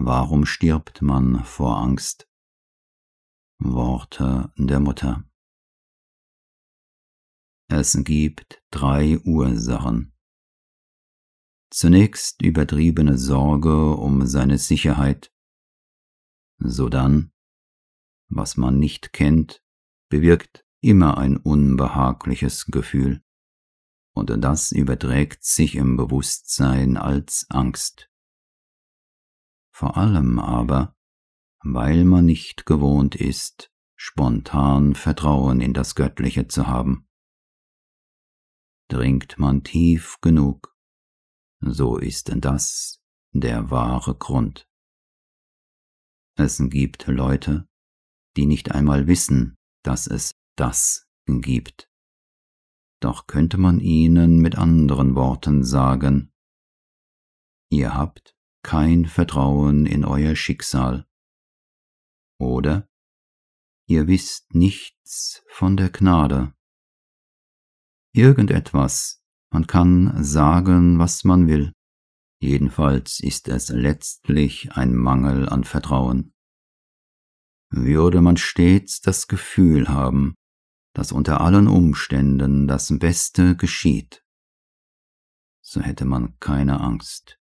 Warum stirbt man vor Angst? Worte der Mutter. Es gibt drei Ursachen. Zunächst übertriebene Sorge um seine Sicherheit. Sodann, was man nicht kennt, bewirkt immer ein unbehagliches Gefühl, und das überträgt sich im Bewusstsein als Angst. Vor allem aber, weil man nicht gewohnt ist, spontan Vertrauen in das Göttliche zu haben. Dringt man tief genug, so ist das der wahre Grund. Es gibt Leute, die nicht einmal wissen, dass es das gibt. Doch könnte man ihnen mit anderen Worten sagen, ihr habt kein Vertrauen in euer Schicksal. Oder ihr wisst nichts von der Gnade. Irgendetwas, man kann sagen, was man will, jedenfalls ist es letztlich ein Mangel an Vertrauen. Würde man stets das Gefühl haben, dass unter allen Umständen das Beste geschieht, so hätte man keine Angst